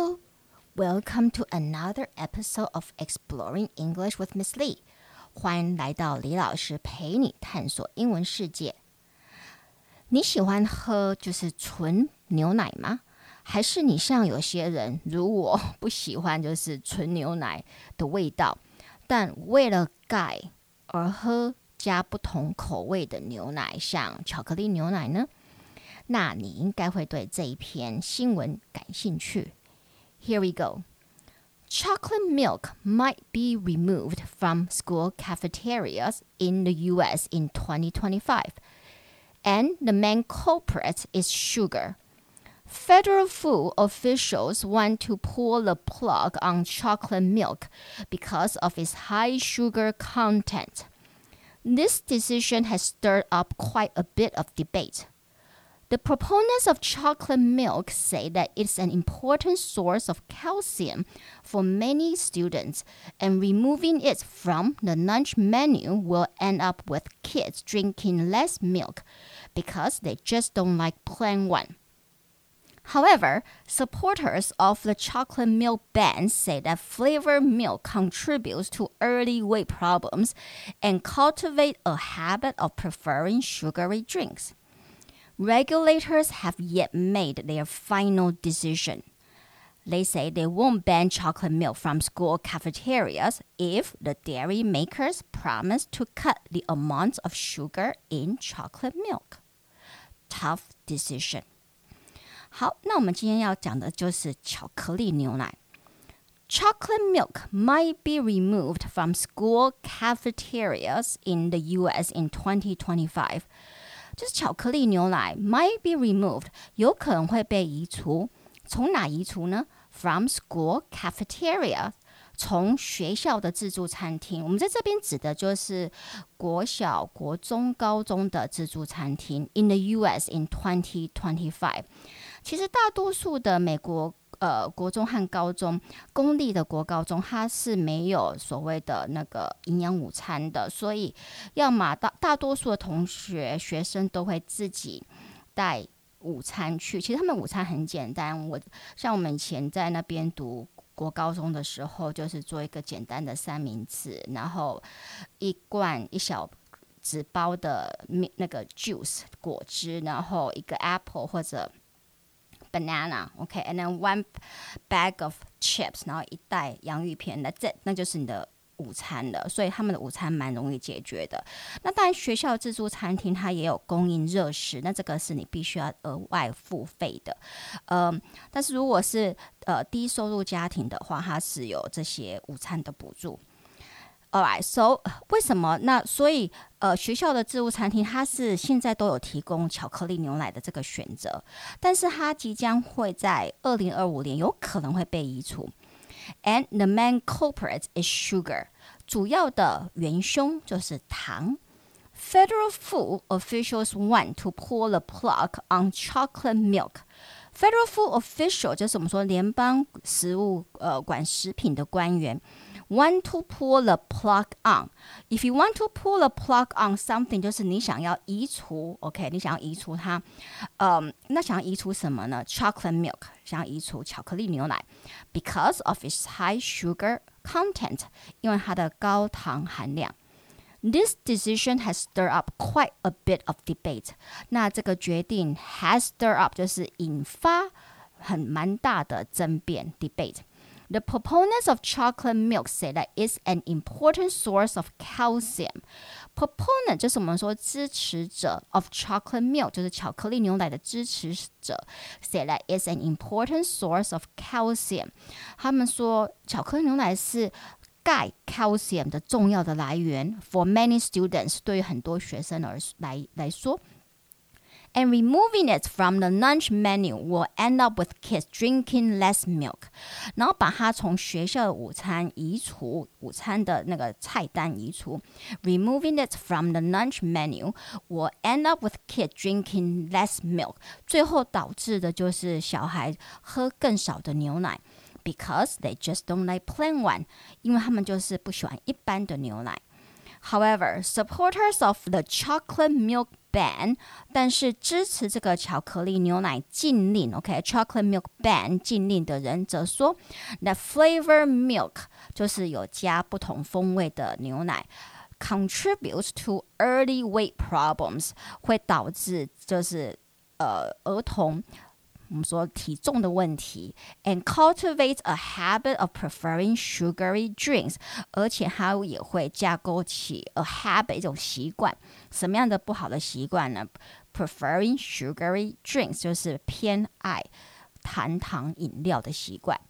Hello, welcome to another episode of Exploring English with Miss Lee. 欢迎来到李老师陪你探索英文世界。你喜欢喝就是纯牛奶吗？还是你像有些人如我不喜欢就是纯牛奶的味道，但为了钙而喝加不同口味的牛奶，像巧克力牛奶呢？那你应该会对这一篇新闻感兴趣。Here we go. Chocolate milk might be removed from school cafeterias in the US in 2025. And the main culprit is sugar. Federal food officials want to pull the plug on chocolate milk because of its high sugar content. This decision has stirred up quite a bit of debate. The proponents of chocolate milk say that it's an important source of calcium for many students, and removing it from the lunch menu will end up with kids drinking less milk because they just don't like plain one. However, supporters of the chocolate milk ban say that flavored milk contributes to early weight problems and cultivate a habit of preferring sugary drinks. Regulators have yet made their final decision. They say they won't ban chocolate milk from school cafeterias if the dairy makers promise to cut the amount of sugar in chocolate milk. Tough decision. 好，那我们今天要讲的就是巧克力牛奶。Chocolate milk might be removed from school cafeterias in the U.S. in 2025. 就是巧克力牛奶 might be removed，有可能会被移除。从哪移除呢？From school cafeteria，从学校的自助餐厅。我们在这边指的就是国小、国中、高中的自助餐厅。In the U.S. in 2025，其实大多数的美国。呃，国中和高中公立的国高中，它是没有所谓的那个营养午餐的，所以要么大大多数的同学学生都会自己带午餐去。其实他们午餐很简单，我像我们以前在那边读国高中的时候，就是做一个简单的三明治，然后一罐一小纸包的那个 juice 果汁，然后一个 apple 或者。Banana, okay, and then one bag of chips，然后一袋洋芋片，那这那就是你的午餐了。所以他们的午餐蛮容易解决的。那当然，学校自助餐厅它也有供应热食，那这个是你必须要额外付费的。嗯，但是如果是呃低收入家庭的话，它是有这些午餐的补助。Alright, so 为什么？那所以呃，学校的自助餐厅它是现在都有提供巧克力牛奶的这个选择，但是它即将会在二零二五年有可能会被移除。And the main culprit is sugar，主要的元凶就是糖。Federal food officials want to pull the plug on chocolate milk. Federal food official 就是我们说联邦食物呃管食品的官员。 want to pull the plug on. If you want to pull the plug on something，就是你想要移除，OK，你想要移除它，嗯，那想要移除什么呢？Chocolate milk，想要移除巧克力牛奶，because of its high sugar content，因为它的高糖含量。This decision has stirred up quite a bit of debate。那这个决定 has stirred up 就是引发很蛮大的争辩 debate。 the proponents of chocolate milk say that it's an important source of calcium. Proponent 就是我们说支持者 of chocolate milk，就是巧克力牛奶的支持者，say that it's an important source of calcium。他们说巧克力牛奶是钙 calcium 的重要的来源。For many students，对于很多学生而来来说。 and removing it from the lunch menu will end up with kids drinking less milk。然后把它从学校的午餐移除，午餐的那个菜单移除，removing it from the lunch menu will end up with kids drinking less milk。最后导致的就是小孩喝更少的牛奶。Because they just don't like plain one，因为他们就是不喜欢一般的牛奶。However, supporters of the chocolate milk ban，但是支持这个巧克力牛奶禁令，OK，chocolate milk ban 禁令的人则说，that flavor milk 就是有加不同风味的牛奶。contributes to early weight problems 会导致就是呃儿童我们说体重的问题，and cultivate a habit of preferring sugary drinks，而且它也会架构起 a habit 一种习惯。什么样的不好的习惯呢？Preferring sugary drinks 就是偏爱含糖饮料的习惯。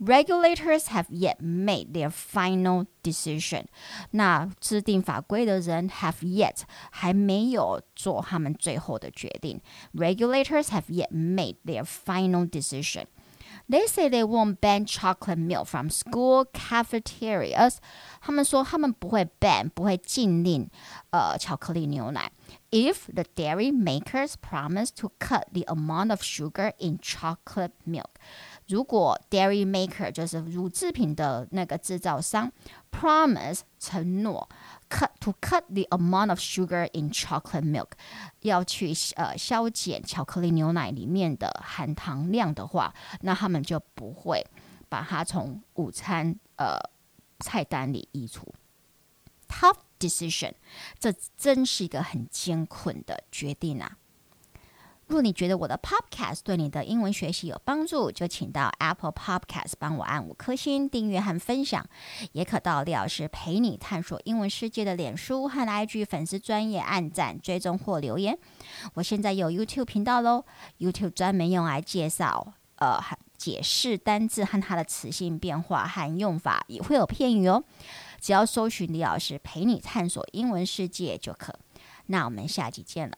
Regulators have yet made their final decision。那制定法规的人 have yet 还没有做他们最后的决定。Regulators have yet made their final decision。They say they won't ban chocolate milk from school cafeterias。他们说他们不会 ban，不会禁令呃巧克力牛奶。If the dairy makers promise to cut the amount of sugar in chocolate milk， 如果 dairy maker 就是乳制品的那个制造商 promise 承诺 cut to cut the amount of sugar in chocolate milk 要去呃消减巧克力牛奶里面的含糖量的话，那他们就不会把它从午餐呃菜单里移除。Tough decision，这真是一个很艰困的决定啊！若你觉得我的 Podcast 对你的英文学习有帮助，就请到 Apple Podcast 帮我按五颗星订阅和分享，也可到李老师陪你探索英文世界的脸书和 IG 粉丝专业按赞、追踪或留言。我现在有 YouTube 频道喽，YouTube 专门用来介绍呃解释单字和它的词性变化和用法，也会有片语哦。只要搜寻李老师陪你探索英文世界就可。那我们下集见了。